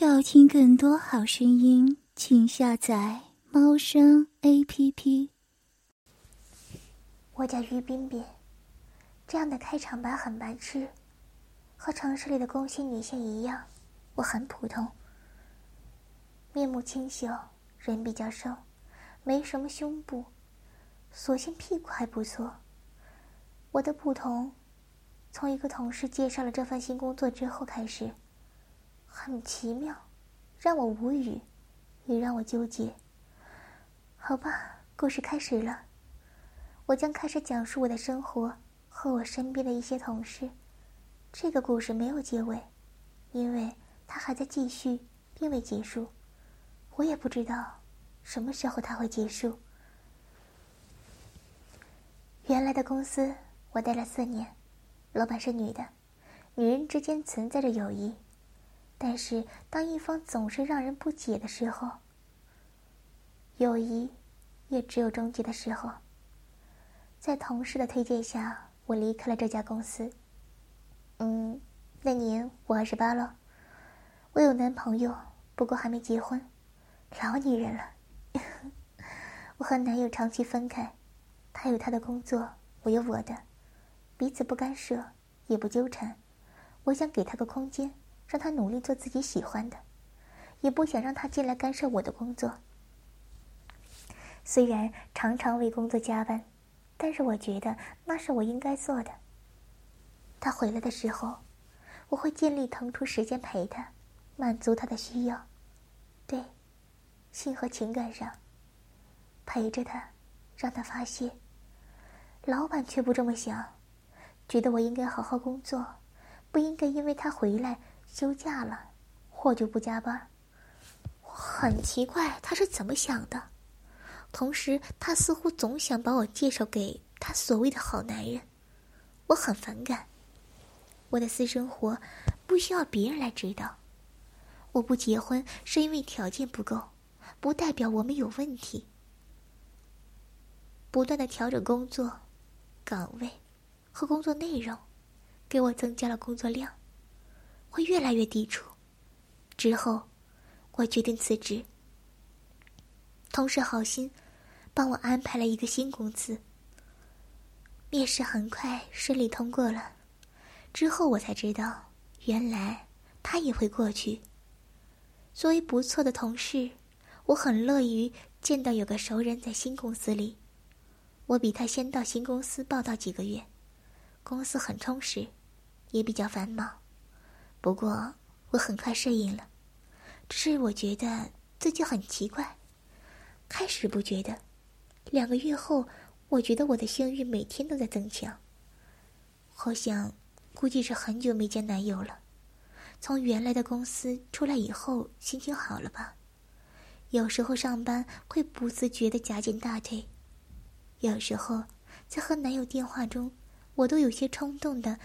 要听更多好声音，请下载猫声 A P P。我叫于冰冰，这样的开场白很白痴，和城市里的工薪女性一样，我很普通。面目清秀，人比较瘦，没什么胸部，所幸屁股还不错。我的普通，从一个同事介绍了这份新工作之后开始。很奇妙，让我无语，也让我纠结。好吧，故事开始了。我将开始讲述我的生活和我身边的一些同事。这个故事没有结尾，因为它还在继续，并未结束。我也不知道什么时候它会结束。原来的公司我待了四年，老板是女的，女人之间存在着友谊。但是，当一方总是让人不解的时候，友谊也只有终结的时候。在同事的推荐下，我离开了这家公司。嗯，那年我二十八了，我有男朋友，不过还没结婚，老女人了。我和男友长期分开，他有他的工作，我有我的，彼此不干涉，也不纠缠。我想给他个空间。让他努力做自己喜欢的，也不想让他进来干涉我的工作。虽然常常为工作加班，但是我觉得那是我应该做的。他回来的时候，我会尽力腾出时间陪他，满足他的需要。对，性和情感上，陪着他，让他发泄。老板却不这么想，觉得我应该好好工作，不应该因为他回来。休假了，我就不加班。我很奇怪，他是怎么想的？同时，他似乎总想把我介绍给他所谓的好男人，我很反感。我的私生活不需要别人来知道。我不结婚是因为条件不够，不代表我们有问题。不断的调整工作岗位和工作内容，给我增加了工作量。会越来越抵触。之后，我决定辞职。同事好心帮我安排了一个新公司。面试很快顺利通过了。之后我才知道，原来他也会过去。作为不错的同事，我很乐于见到有个熟人在新公司里。我比他先到新公司报道几个月，公司很充实，也比较繁忙。不过我很快适应了，只是我觉得自己很奇怪。开始不觉得，两个月后，我觉得我的性欲每天都在增强。好像估计是很久没见男友了。从原来的公司出来以后，心情好了吧？有时候上班会不自觉的夹紧大腿，有时候在和男友电话中，我都有些冲动的。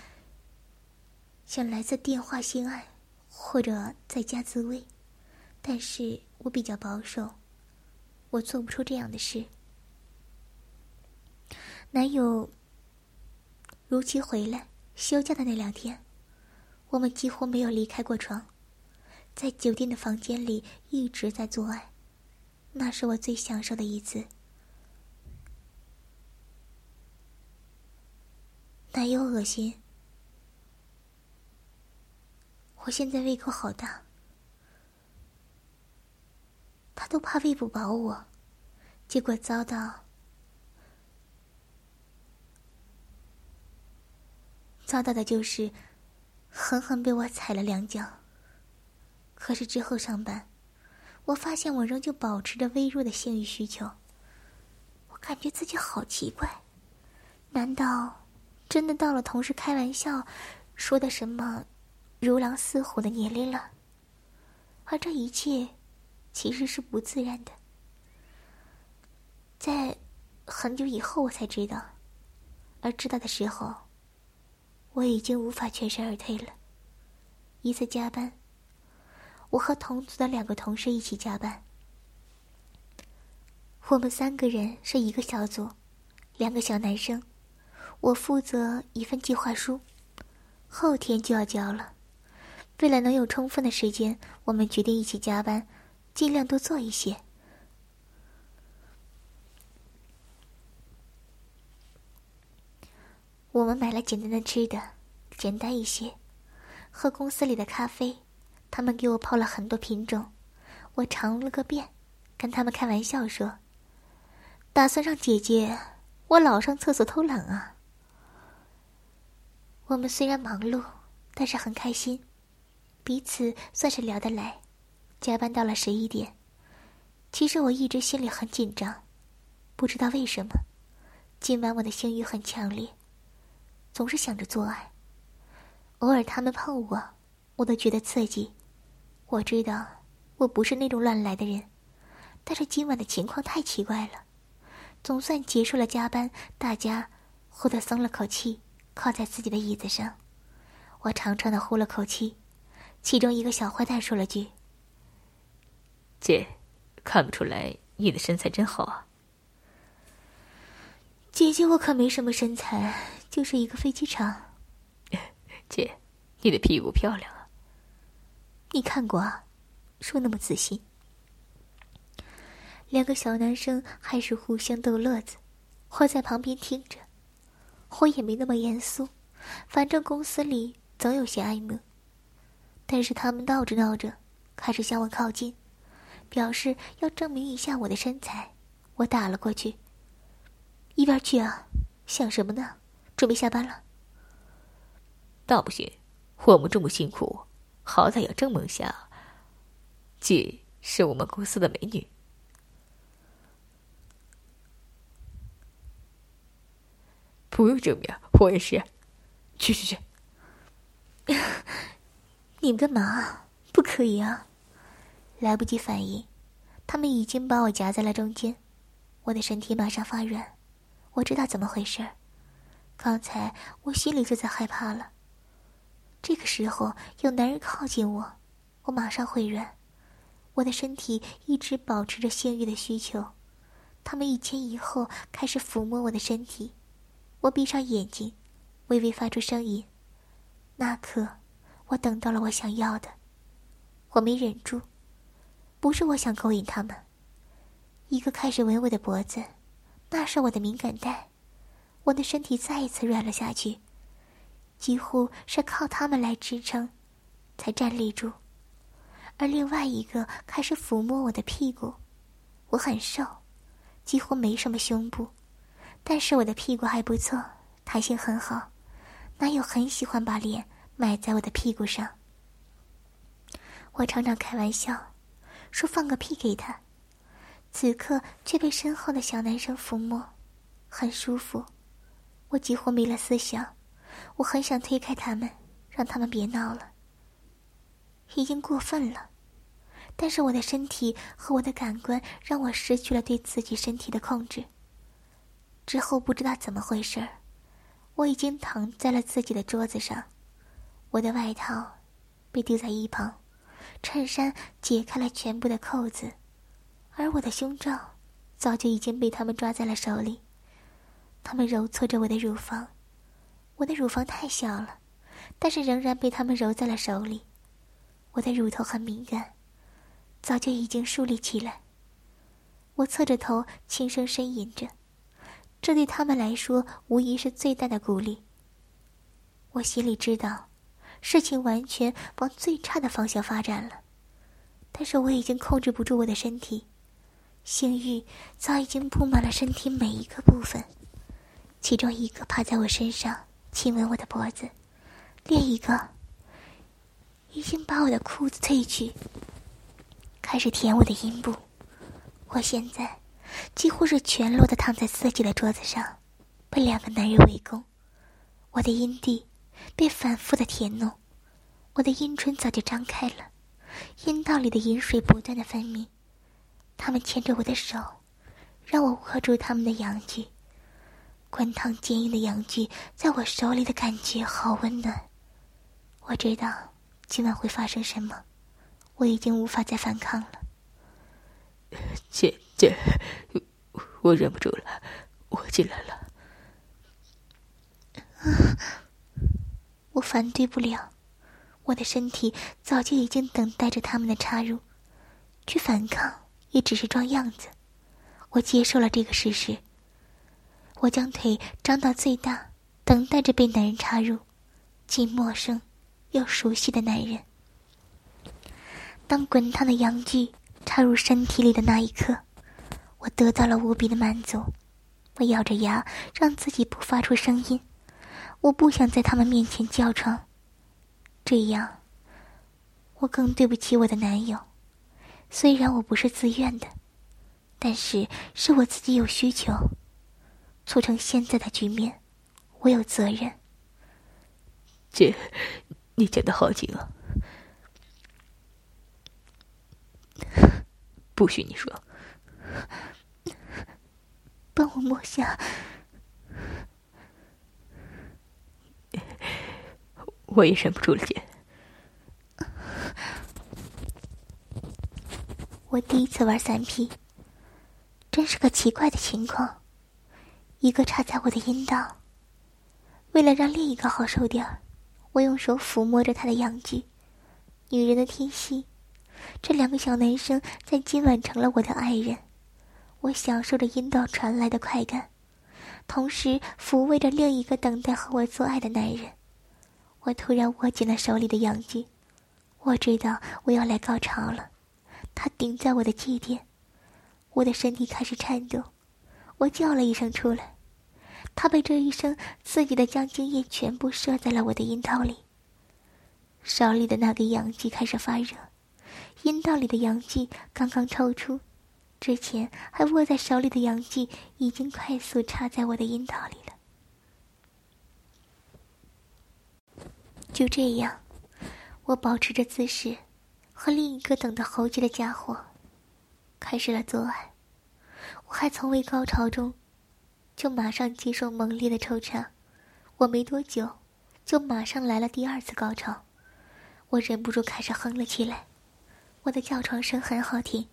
想来自电话性爱，或者在家自慰，但是我比较保守，我做不出这样的事。男友如期回来休假的那两天，我们几乎没有离开过床，在酒店的房间里一直在做爱，那是我最享受的一次。男友恶心。我现在胃口好大，他都怕喂不饱我，结果遭到遭到的就是狠狠被我踩了两脚。可是之后上班，我发现我仍旧保持着微弱的性欲需求，我感觉自己好奇怪，难道真的到了同事开玩笑说的什么？如狼似虎的年龄了，而这一切其实是不自然的。在很久以后，我才知道，而知道的时候，我已经无法全身而退了。一次加班，我和同组的两个同事一起加班，我们三个人是一个小组，两个小男生，我负责一份计划书，后天就要交了。为了能有充分的时间，我们决定一起加班，尽量多做一些。我们买了简单的吃的，简单一些，喝公司里的咖啡。他们给我泡了很多品种，我尝了个遍，跟他们开玩笑说：“打算让姐姐我老上厕所偷懒啊。”我们虽然忙碌，但是很开心，彼此算是聊得来。加班到了十一点，其实我一直心里很紧张，不知道为什么，今晚我的性欲很强烈。总是想着做爱，偶尔他们碰我，我都觉得刺激。我知道我不是那种乱来的人，但是今晚的情况太奇怪了。总算结束了加班，大家忽的松了口气，靠在自己的椅子上。我长长的呼了口气，其中一个小坏蛋说了句：“姐，看不出来你的身材真好啊。”姐姐，我可没什么身材，就是一个飞机场。姐，你的屁股漂亮啊！你看过啊？说那么仔细。两个小男生还是互相逗乐子，我在旁边听着，我也没那么严肃，反正公司里总有些暧昧。但是他们闹着闹着，开始向我靠近，表示要证明一下我的身材。我打了过去。一边去啊！想什么呢？准备下班了。倒不行，我们这么辛苦，好歹要证明下，姐是我们公司的美女。不用证明，我也是。去去去！你们干嘛？不可以啊！来不及反应，他们已经把我夹在了中间，我的身体马上发软。我知道怎么回事儿刚才我心里就在害怕了。这个时候有男人靠近我，我马上会软。我的身体一直保持着性欲的需求，他们一前一后开始抚摸我的身体。我闭上眼睛，微微发出声音。那刻，我等到了我想要的。我没忍住，不是我想勾引他们。一个开始吻我的脖子。那是我的敏感带，我的身体再一次软了下去，几乎是靠他们来支撑，才站立住。而另外一个开始抚摸我的屁股，我很瘦，几乎没什么胸部，但是我的屁股还不错，弹性很好。男友很喜欢把脸埋在我的屁股上，我常常开玩笑，说放个屁给他。此刻却被身后的小男生抚摸，很舒服。我几乎没了思想，我很想推开他们，让他们别闹了。已经过分了，但是我的身体和我的感官让我失去了对自己身体的控制。之后不知道怎么回事，我已经躺在了自己的桌子上，我的外套被丢在一旁，衬衫解开了全部的扣子。而我的胸罩，早就已经被他们抓在了手里。他们揉搓着我的乳房，我的乳房太小了，但是仍然被他们揉在了手里。我的乳头很敏感，早就已经竖立起来。我侧着头，轻声呻吟着，这对他们来说无疑是最大的鼓励。我心里知道，事情完全往最差的方向发展了，但是我已经控制不住我的身体。性欲早已经布满了身体每一个部分，其中一个趴在我身上亲吻我的脖子，另一个已经把我的裤子褪去，开始舔我的阴部。我现在几乎是全裸的躺在自己的桌子上，被两个男人围攻。我的阴蒂被反复的舔弄，我的阴唇早就张开了，阴道里的饮水不断的分泌。他们牵着我的手，让我握住他们的阳具。滚烫坚硬的阳具在我手里的感觉好温暖。我知道今晚会发生什么，我已经无法再反抗了。姐姐，我忍不住了，我进来了。我反对不了，我的身体早就已经等待着他们的插入，去反抗也只是装样子。我接受了这个事实。我将腿张到最大，等待着被男人插入，既陌生又熟悉的男人。当滚烫的阳具插入身体里的那一刻，我得到了无比的满足。我咬着牙，让自己不发出声音。我不想在他们面前叫床，这样我更对不起我的男友。虽然我不是自愿的，但是是我自己有需求。促成现在的局面，我有责任。姐，你剪的好紧啊！不许你说。帮我摸下。我也忍不住了，姐。我第一次玩三 P，真是个奇怪的情况。一个插在我的阴道。为了让另一个好受点儿，我用手抚摸着他的阳具。女人的天性，这两个小男生在今晚成了我的爱人。我享受着阴道传来的快感，同时抚慰着另一个等待和我做爱的男人。我突然握紧了手里的阳具，我知道我要来高潮了。他顶在我的祭点，我的身体开始颤抖。我叫了一声出来。他被这一声刺激的，将精液全部射在了我的阴道里。手里的那根阳具开始发热，阴道里的阳具刚刚抽出，之前还握在手里的阳具已经快速插在我的阴道里了。就这样，我保持着姿势，和另一个等得猴急的家伙开始了做爱。我还从未高潮中。就马上接受猛烈的抽插，我没多久，就马上来了第二次高潮，我忍不住开始哼了起来，我的叫床声很好听，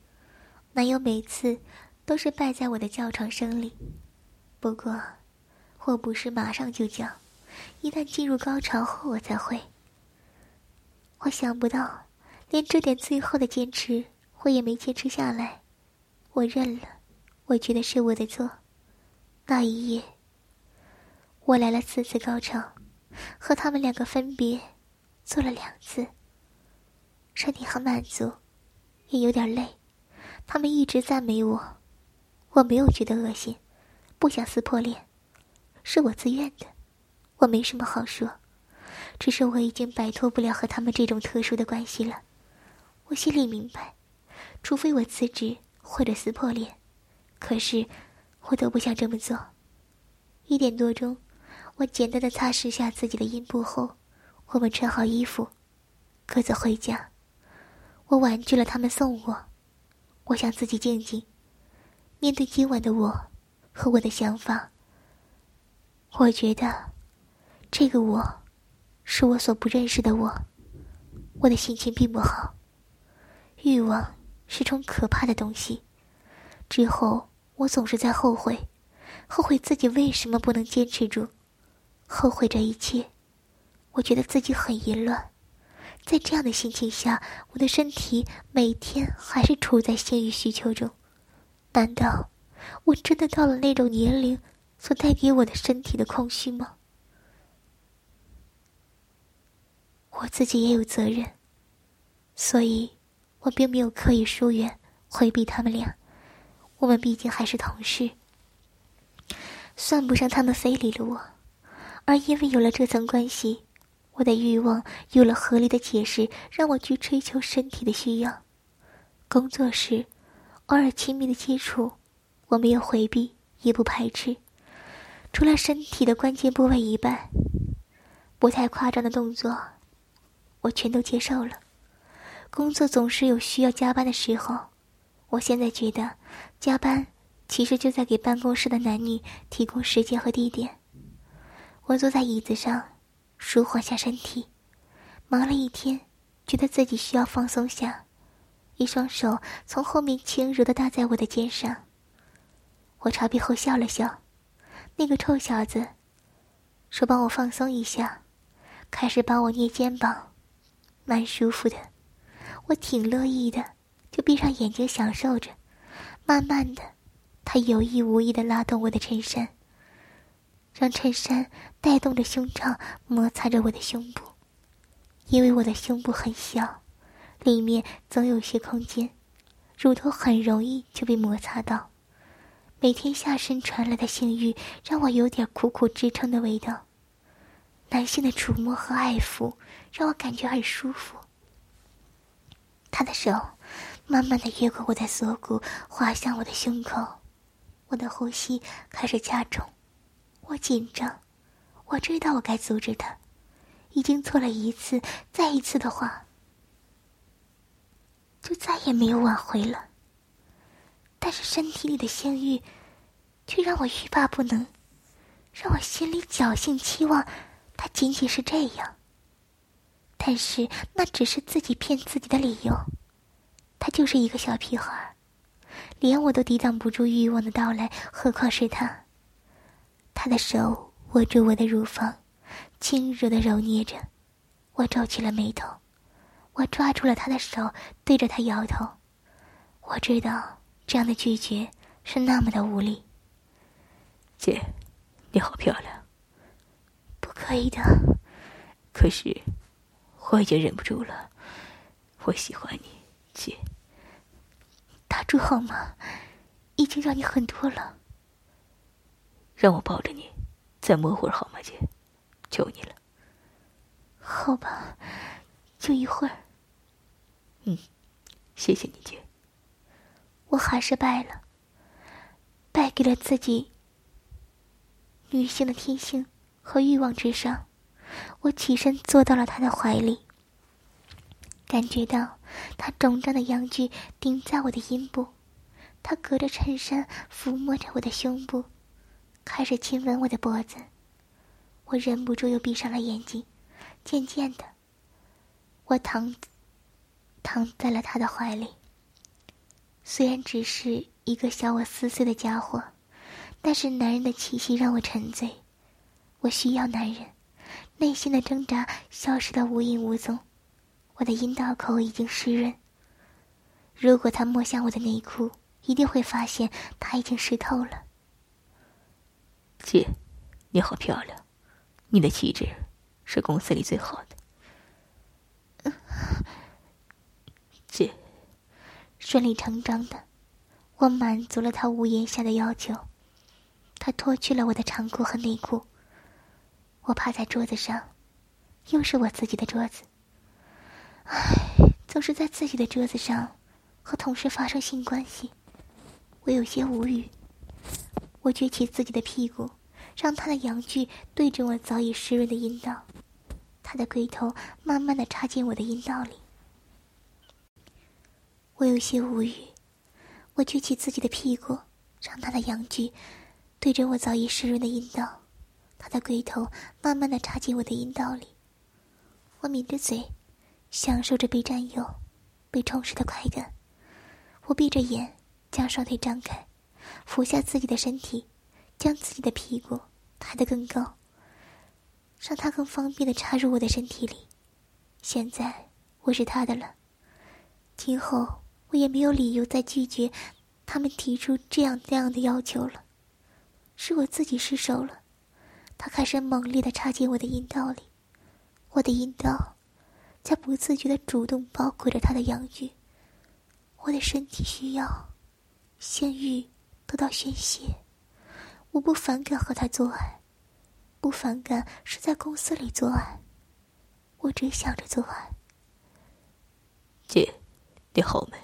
男友每次都是败在我的叫床声里，不过，我不是马上就叫，一旦进入高潮后我才会。我想不到，连这点最后的坚持我也没坚持下来，我认了，我觉得是我的错。那一夜，我来了四次高潮，和他们两个分别做了两次。身体很满足，也有点累。他们一直赞美我，我没有觉得恶心，不想撕破脸，是我自愿的。我没什么好说，只是我已经摆脱不了和他们这种特殊的关系了。我心里明白，除非我辞职或者撕破脸，可是。我都不想这么做。一点多钟，我简单的擦拭下自己的阴部后，我们穿好衣服，各自回家。我婉拒了他们送我，我想自己静静面对今晚的我和我的想法。我觉得，这个我，是我所不认识的我。我的心情并不好。欲望是种可怕的东西。之后。我总是在后悔，后悔自己为什么不能坚持住，后悔这一切。我觉得自己很淫乱，在这样的心情下，我的身体每天还是处在性欲需求中。难道我真的到了那种年龄所带给我的身体的空虚吗？我自己也有责任，所以我并没有刻意疏远、回避他们俩。我们毕竟还是同事，算不上他们非礼了我，而因为有了这层关系，我的欲望有了合理的解释，让我去追求身体的需要。工作时，偶尔亲密的接触，我没有回避，也不排斥，除了身体的关键部位以外，不太夸张的动作，我全都接受了。工作总是有需要加班的时候。我现在觉得，加班其实就在给办公室的男女提供时间和地点。我坐在椅子上，舒缓下身体，忙了一天，觉得自己需要放松下。一双手从后面轻柔的搭在我的肩上。我朝背后笑了笑，那个臭小子说帮我放松一下，开始帮我捏肩膀，蛮舒服的，我挺乐意的，就闭上眼睛享受着。慢慢的，他有意无意的拉动我的衬衫，让衬衫带动着胸罩摩擦着我的胸部，因为我的胸部很小，里面总有些空间，乳头很容易就被摩擦到。每天下身传来的性欲，让我有点苦苦支撑的味道。男性的触摸和爱抚，让我感觉很舒服。他的手慢慢的越过我的锁骨，滑向我的胸口，我的呼吸开始加重，我紧张，我知道我该阻止他，已经做了一次，再一次的话，就再也没有挽回了。但是身体里的性欲，却让我欲罢不能，让我心里侥幸期望，他仅仅是这样。但是那只是自己骗自己的理由，他就是一个小屁孩，连我都抵挡不住欲望的到来，何况是他？他的手握住我的乳房，轻柔的揉捏着，我皱起了眉头，我抓住了他的手，对着他摇头，我知道。这样的拒绝是那么的无力。姐，你好漂亮。不可以的。可是，我已经忍不住了。我喜欢你，姐。打住好吗？已经让你很多了。让我抱着你，再摸会儿好吗，姐？求你了。好吧，就一会儿。嗯，谢谢你，姐。我还是败了，败给了自己。女性的天性和欲望之上，我起身坐到了他的怀里，感觉到他肿胀的阳具顶在我的阴部，他隔着衬衫抚摸着我的胸部，开始亲吻我的脖子，我忍不住又闭上了眼睛。渐渐的，我躺躺在了他的怀里。虽然只是一个小我四岁的家伙，但是男人的气息让我沉醉。我需要男人，内心的挣扎消失的无影无踪。我的阴道口已经湿润。如果他摸向我的内裤，一定会发现他已经湿透了。姐，你好漂亮，你的气质是公司里最好的。姐。顺理成章的，我满足了他屋檐下的要求。他脱去了我的长裤和内裤。我趴在桌子上，又是我自己的桌子。唉，总是在自己的桌子上和同事发生性关系，我有些无语。我撅起自己的屁股，让他的阳具对准我早已湿润的阴道，他的龟头慢慢的插进我的阴道里。我有些无语，我举起自己的屁股，让他的阳具对着我早已湿润的阴道，他的龟头慢慢的插进我的阴道里。我抿着嘴，享受着被占有、被充实的快感。我闭着眼，将双腿张开，俯下自己的身体，将自己的屁股抬得更高，让他更方便的插入我的身体里。现在我是他的了，今后。我也没有理由再拒绝他们提出这样那样的要求了，是我自己失手了。他开始猛烈的插进我的阴道里，我的阴道在不自觉的主动包裹着他的阳具。我的身体需要性欲得到宣泄，我不反感和他做爱，不反感是在公司里做爱，我只想着做爱。姐，你好美。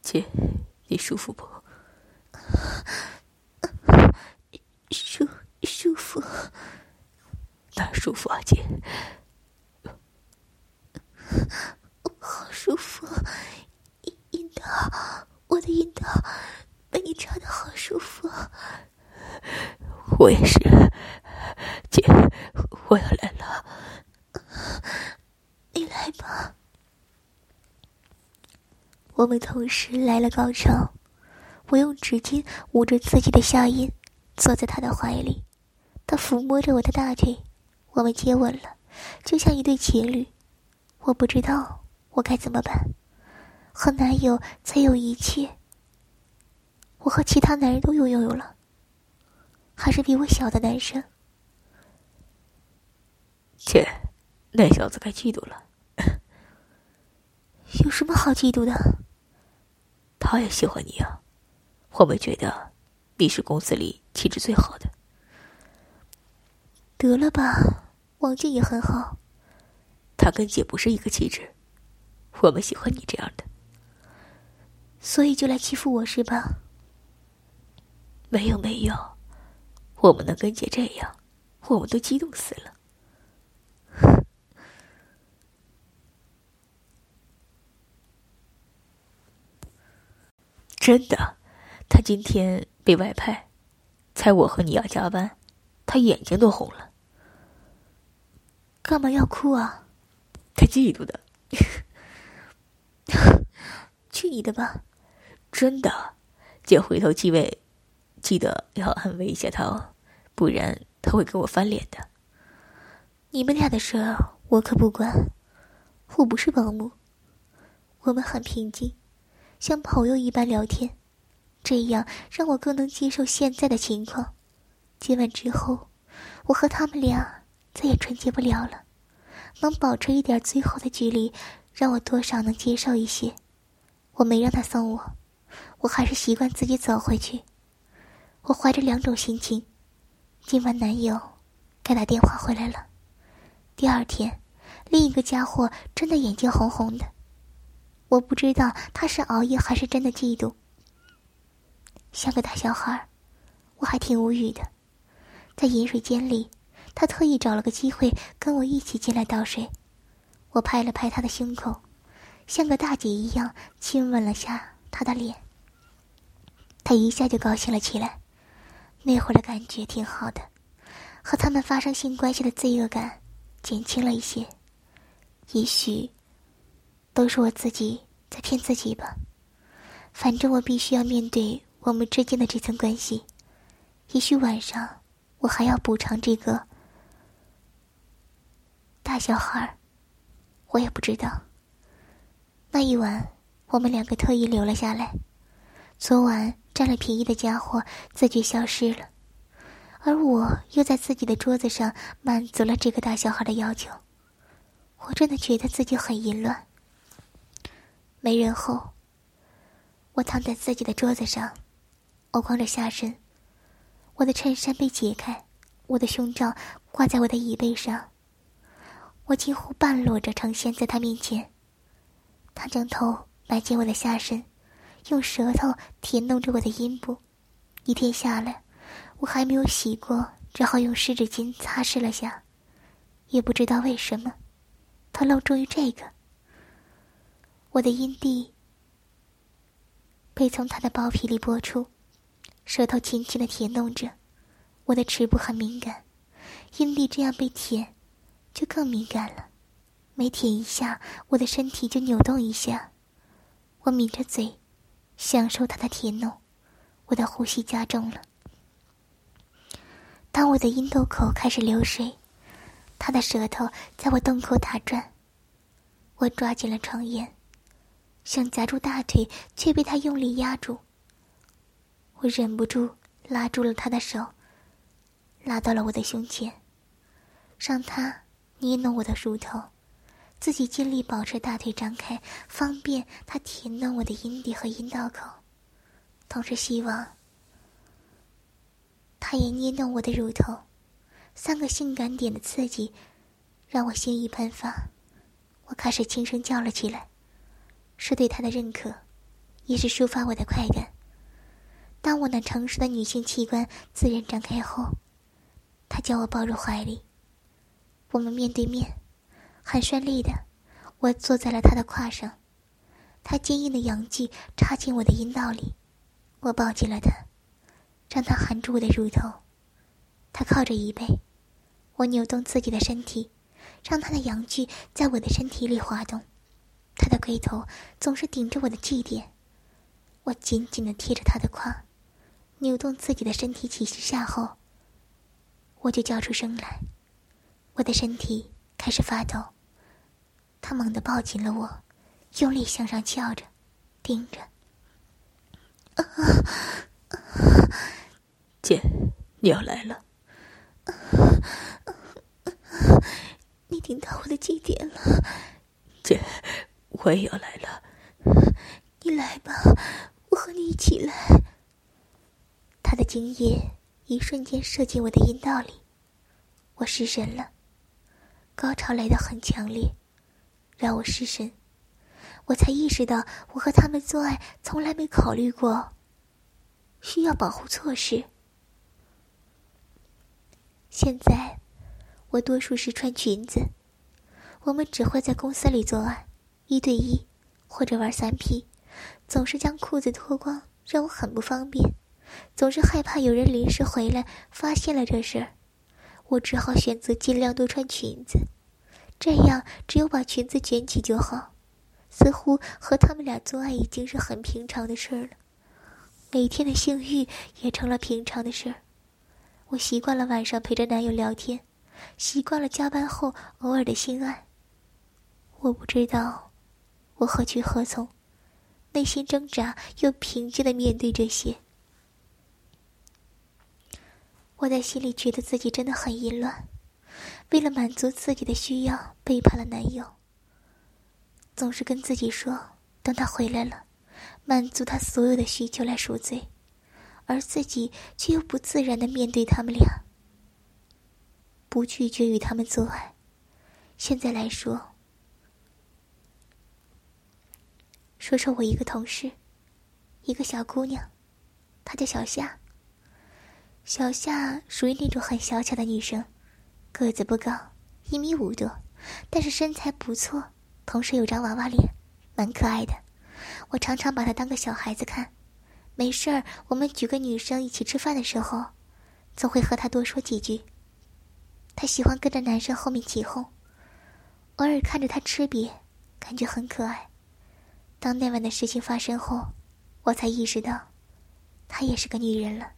姐，你舒服不？舒服，哪舒服啊，姐？好舒服，阴道，我的阴道被你插的好舒服。我也是，姐，我要来了。你来吧。我们同时来了高潮，我用纸巾捂着自己的下阴，坐在他的怀里，他抚摸着我的大腿，我们接吻了，就像一对情侣。我不知道我该怎么办。和男友才有一切，我和其他男人都拥有了，还是比我小的男生。切，那小子该嫉妒了。有什么好嫉妒的？他也喜欢你啊，我们觉得你是公司里气质最好的。得了吧，王静也很好。他跟姐不是一个气质，我们喜欢你这样的。所以就来欺负我是吧？没有没有，我们能跟姐这样，我们都激动死了。真的，他今天被外派，猜我和你要加班，他眼睛都红了。干嘛要哭啊？他嫉妒的。去你的吧！真的，姐回头继位，记得要安慰一下他哦，不然他会跟我翻脸的。你们俩的事我可不管，我不是保姆。我们很平静，像朋友一般聊天，这样让我更能接受现在的情况。今晚之后，我和他们俩再也纯洁不了了，能保持一点最后的距离，让我多少能接受一些。我没让他送我。我还是习惯自己走回去。我怀着两种心情。今晚男友该打电话回来了。第二天，另一个家伙真的眼睛红红的。我不知道他是熬夜还是真的嫉妒。像个大小孩我还挺无语的。在饮水间里，他特意找了个机会跟我一起进来倒水。我拍了拍他的胸口，像个大姐一样亲吻了下他的脸。他一下就高兴了起来，那会儿的感觉挺好的，和他们发生性关系的罪恶感减轻了一些。也许都是我自己在骗自己吧。反正我必须要面对我们之间的这层关系。也许晚上我还要补偿这个大小孩我也不知道。那一晚，我们两个特意留了下来。昨晚。占了便宜的家伙自觉消失了，而我又在自己的桌子上满足了这个大小孩的要求。我真的觉得自己很淫乱。没人后，我躺在自己的桌子上，我光着下身，我的衬衫被解开，我的胸罩挂在我的椅背上，我几乎半裸着呈现在他面前。他将头埋进我的下身。用舌头舔弄着我的阴部，一天下来，我还没有洗过，只好用湿纸巾擦拭了下。也不知道为什么，他露出于这个。我的阴蒂被从他的包皮里拨出，舌头轻轻的舔弄着。我的齿部很敏感，阴蒂这样被舔，就更敏感了。每舔一下，我的身体就扭动一下。我抿着嘴。享受他的甜弄，我的呼吸加重了。当我的阴道口开始流水，他的舌头在我洞口打转。我抓紧了床沿，想夹住大腿，却被他用力压住。我忍不住拉住了他的手，拉到了我的胸前，让他捏弄我的乳头。自己尽力保持大腿张开，方便他舔弄我的阴蒂和阴道口，同时希望他也捏弄我的乳头。三个性感点的刺激让我性欲喷发，我开始轻声叫了起来，是对他的认可，也是抒发我的快感。当我那成熟的女性器官自然张开后，他将我抱入怀里，我们面对面。很顺利的，我坐在了他的胯上，他坚硬的阳具插进我的阴道里，我抱紧了他，让他含住我的乳头。他靠着椅背，我扭动自己的身体，让他的阳具在我的身体里滑动。他的龟头总是顶着我的 G 点，我紧紧的贴着他的胯，扭动自己的身体几十下后，我就叫出声来，我的身体。开始发抖。他猛地抱紧了我，用力向上翘着，盯着。姐，你要来了。你顶到我的几点了？姐，我也要来了。你来吧，我和你一起来。他的精液一瞬间射进我的阴道里，我失神了。高潮来得很强烈，让我失神。我才意识到，我和他们做爱从来没考虑过需要保护措施。现在，我多数是穿裙子。我们只会在公司里做爱，一对一，或者玩三 P，总是将裤子脱光，让我很不方便。总是害怕有人临时回来发现了这事儿，我只好选择尽量多穿裙子，这样只有把裙子卷起就好。似乎和他们俩做爱已经是很平常的事儿了，每天的性欲也成了平常的事儿。我习惯了晚上陪着男友聊天，习惯了加班后偶尔的性爱。我不知道我何去何从，内心挣扎又平静的面对这些。我在心里觉得自己真的很淫乱，为了满足自己的需要背叛了男友。总是跟自己说等他回来了，满足他所有的需求来赎罪，而自己却又不自然的面对他们俩，不拒绝与他们做爱。现在来说，说说我一个同事，一个小姑娘，她叫小夏。小夏属于那种很小巧的女生，个子不高，一米五多，但是身材不错，同时有张娃娃脸，蛮可爱的。我常常把她当个小孩子看。没事儿，我们几个女生一起吃饭的时候，总会和她多说几句。她喜欢跟着男生后面起哄，偶尔看着她吃瘪，感觉很可爱。当那晚的事情发生后，我才意识到，她也是个女人了。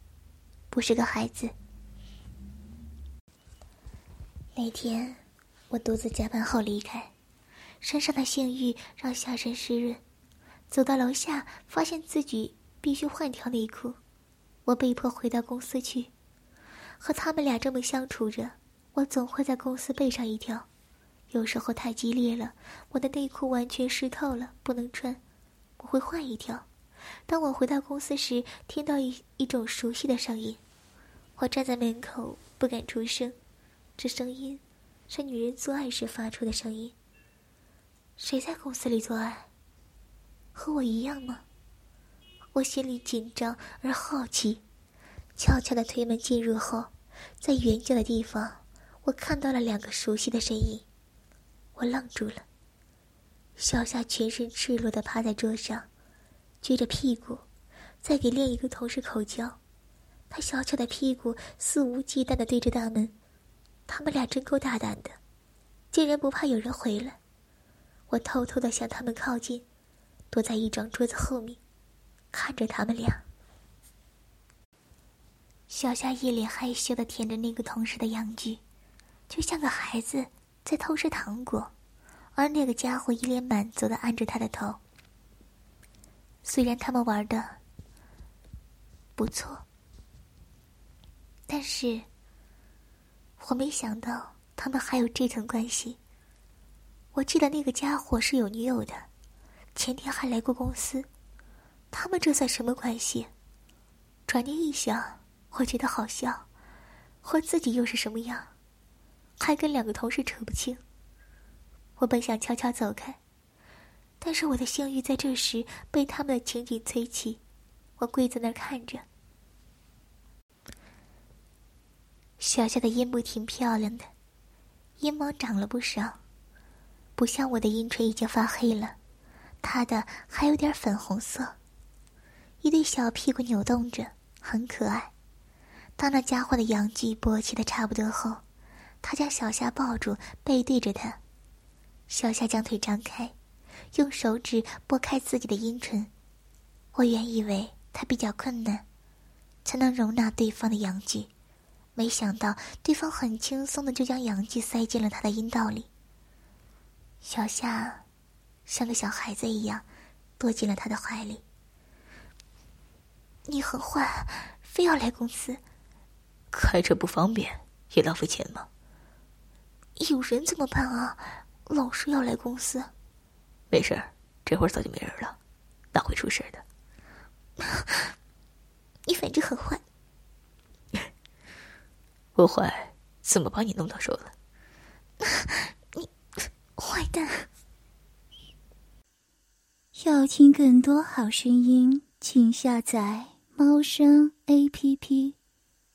不是个孩子。那天，我独自加班后离开，身上的性欲让下身湿润。走到楼下，发现自己必须换条内裤，我被迫回到公司去。和他们俩这么相处着，我总会在公司备上一条。有时候太激烈了，我的内裤完全湿透了，不能穿，我会换一条。当我回到公司时，听到一一种熟悉的声音，我站在门口不敢出声，这声音是女人做爱时发出的声音。谁在公司里做爱？和我一样吗？我心里紧张而好奇，悄悄的推门进入后，在远角的地方，我看到了两个熟悉的身影，我愣住了。小夏全身赤裸的趴在桌上。撅着屁股，在给另一个同事口交，他小巧的屁股肆无忌惮的对着大门，他们俩真够大胆的，竟然不怕有人回来。我偷偷的向他们靠近，躲在一张桌子后面，看着他们俩。小夏一脸害羞的舔着那个同事的阳具，就像个孩子在偷吃糖果，而那个家伙一脸满足的按着他的头。虽然他们玩的不错，但是我没想到他们还有这层关系。我记得那个家伙是有女友的，前天还来过公司。他们这算什么关系？转念一想，我觉得好笑。我自己又是什么样？还跟两个同事扯不清。我本想悄悄走开。但是我的性欲在这时被他们的情景催起，我跪在那儿看着。小夏的阴部挺漂亮的，阴毛长了不少，不像我的阴唇已经发黑了，他的还有点粉红色。一对小屁股扭动着，很可爱。当那家伙的阳具勃起的差不多后，他将小夏抱住，背对着他。小夏将腿张开。用手指拨开自己的阴唇，我原以为他比较困难，才能容纳对方的阳具，没想到对方很轻松的就将阳具塞进了他的阴道里。小夏像个小孩子一样躲进了他的怀里。你很坏，非要来公司。开车不方便，也浪费钱吗？有人怎么办啊？老是要来公司。没事儿，这会儿早就没人了，哪会出事的？你反正很坏。不坏，怎么把你弄到手了？你坏蛋！要听更多好声音，请下载猫声 A P P。